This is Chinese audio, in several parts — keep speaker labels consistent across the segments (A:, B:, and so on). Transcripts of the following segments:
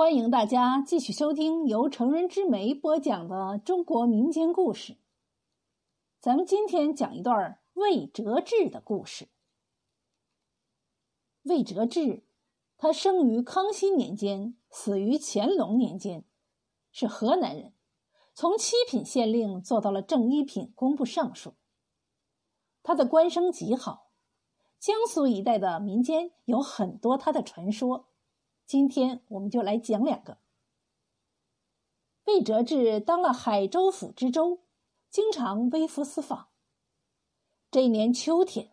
A: 欢迎大家继续收听由成人之美播讲的中国民间故事。咱们今天讲一段魏哲志的故事。魏哲志，他生于康熙年间，死于乾隆年间，是河南人，从七品县令做到了正一品工部尚书。他的官声极好，江苏一带的民间有很多他的传说。今天我们就来讲两个。魏哲志当了海州府知州，经常微服私访。这一年秋天，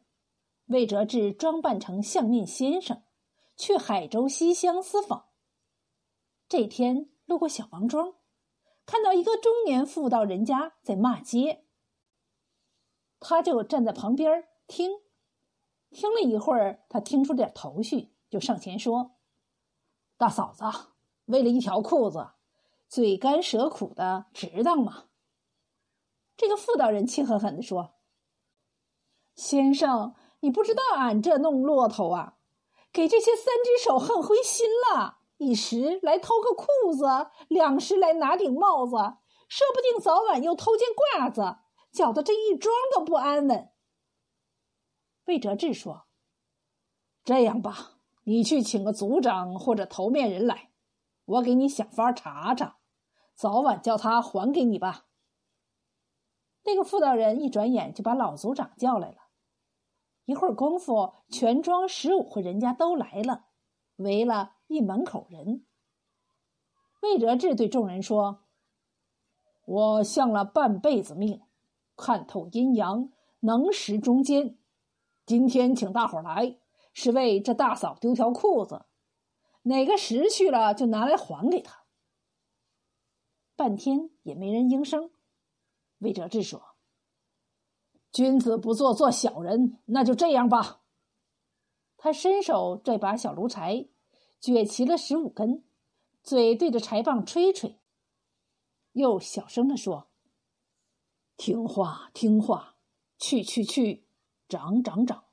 A: 魏哲志装扮成相面先生，去海州西乡私访。这天路过小王庄，看到一个中年妇道人家在骂街，他就站在旁边听。听了一会儿，他听出点头绪，就上前说。大嫂子，为了一条裤子，嘴干舌苦的，值当吗？这个妇道人气狠狠地说：“先生，你不知道俺这弄骆驼啊，给这些三只手恨灰心了。一时来偷个裤子，两时来拿顶帽子，说不定早晚又偷件褂子，搅得这一庄都不安稳。”魏哲志说：“这样吧。”你去请个族长或者头面人来，我给你想法查查，早晚叫他还给你吧。那个妇道人一转眼就把老族长叫来了，一会儿功夫，全庄十五户人家都来了，围了一门口人。魏哲志对众人说：“我相了半辈子命，看透阴阳，能识中间，今天请大伙来。”是为这大嫂丢条裤子，哪个拾去了就拿来还给他。半天也没人应声。魏哲志说：“君子不做做小人，那就这样吧。”他伸手这把小炉柴，撅齐了十五根，嘴对着柴棒吹吹，又小声的说：“听话，听话，去去去，长长长。”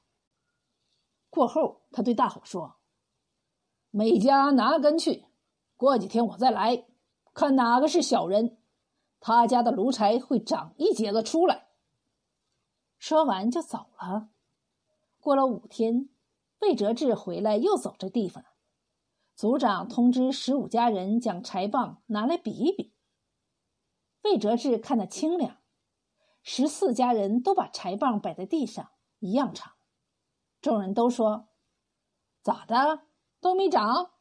A: 过后，他对大伙说：“每家拿根去，过几天我再来，看哪个是小人，他家的炉柴会长一截子出来。”说完就走了。过了五天，魏哲志回来，又走这地方。族长通知十五家人将柴棒拿来比一比。魏哲志看得清亮，十四家人都把柴棒摆在地上，一样长。众人都说：“咋的？都没长。”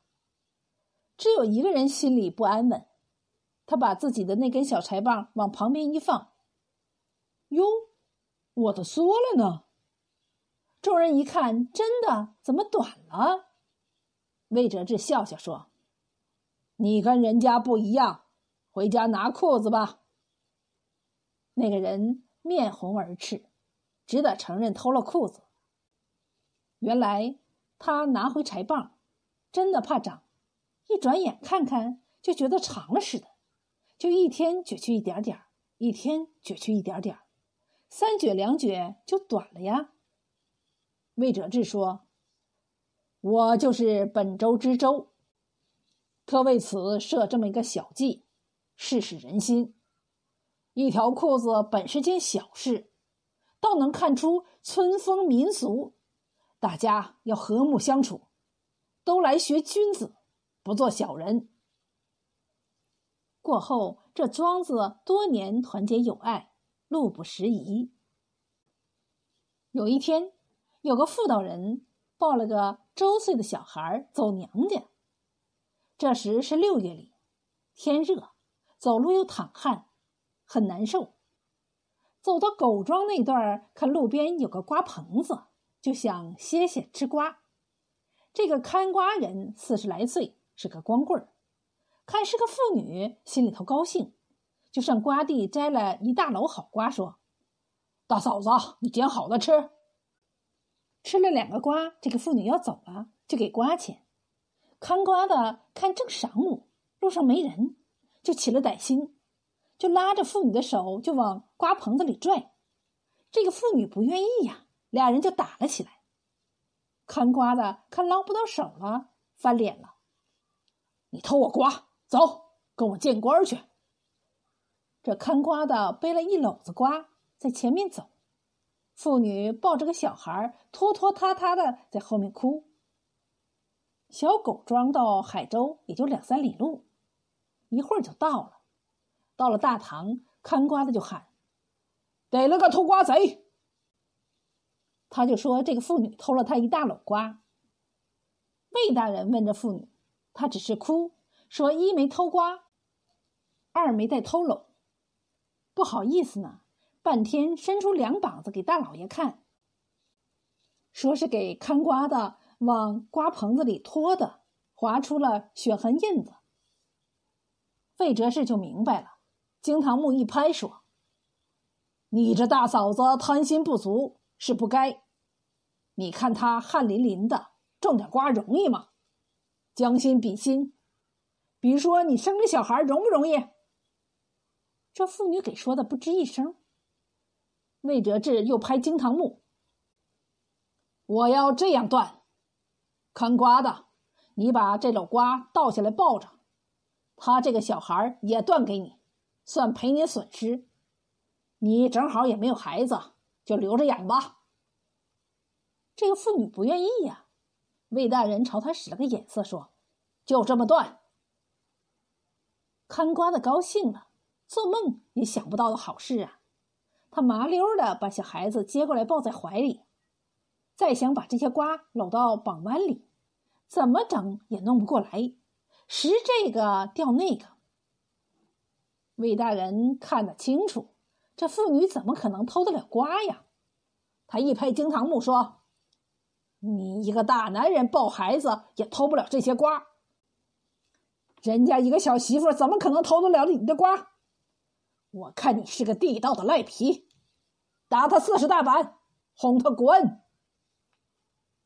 A: 只有一个人心里不安稳，他把自己的那根小柴棒往旁边一放，“哟，我的缩了呢。”众人一看，真的，怎么短了？魏哲志笑笑说：“你跟人家不一样，回家拿裤子吧。”那个人面红耳赤，只得承认偷了裤子。原来他拿回柴棒，真的怕长，一转眼看看就觉得长了似的，就一天撅去一点点一天撅去一点点三撅两撅就短了呀。魏哲志说：“我就是本州知州，特为此设这么一个小计，试试人心。一条裤子本是件小事，倒能看出村风民俗。”大家要和睦相处，都来学君子，不做小人。过后，这庄子多年团结友爱，路不拾遗。有一天，有个妇道人抱了个周岁的小孩走娘家。这时是六月里，天热，走路又淌汗，很难受。走到狗庄那段，看路边有个瓜棚子。就想歇歇吃瓜，这个看瓜人四十来岁，是个光棍儿，看是个妇女，心里头高兴，就上瓜地摘了一大篓好瓜，说：“大嫂子，你捡好的吃。”吃了两个瓜，这个妇女要走了，就给瓜钱。看瓜的看正晌午，路上没人，就起了歹心，就拉着妇女的手就往瓜棚子里拽。这个妇女不愿意呀。俩人就打了起来，看瓜的看捞不到手了，翻脸了。你偷我瓜，走，跟我见官去。”这看瓜的背了一篓子瓜，在前面走，妇女抱着个小孩，拖拖沓沓的在后面哭。小狗庄到海州也就两三里路，一会儿就到了。到了大堂，看瓜的就喊：“逮了个偷瓜贼！”他就说：“这个妇女偷了他一大篓瓜。”魏大人问这妇女，她只是哭，说：“一没偷瓜，二没带偷篓，不好意思呢。”半天伸出两膀子给大老爷看，说是给看瓜的。往瓜棚子里拖的，划出了血痕印子。魏哲士就明白了，惊堂木一拍说：“你这大嫂子贪心不足是不该。你看他汗淋淋的，种点瓜容易吗？将心比心，比如说你生个小孩容不容易？”这妇女给说的不吱一声。魏哲志又拍惊堂木：“我要这样断。”看瓜的，你把这篓瓜倒下来抱着，他这个小孩也断给你，算赔你损失。你正好也没有孩子，就留着养吧。这个妇女不愿意呀。魏大人朝他使了个眼色，说：“就这么断。”看瓜的高兴了，做梦也想不到的好事啊！他麻溜的把小孩子接过来抱在怀里。再想把这些瓜搂到绑弯里，怎么整也弄不过来，拾这个掉那个。魏大人看得清楚，这妇女怎么可能偷得了瓜呀？他一拍惊堂木说：“你一个大男人抱孩子也偷不了这些瓜，人家一个小媳妇怎么可能偷得了你的瓜？我看你是个地道的赖皮，打他四十大板，轰他滚！”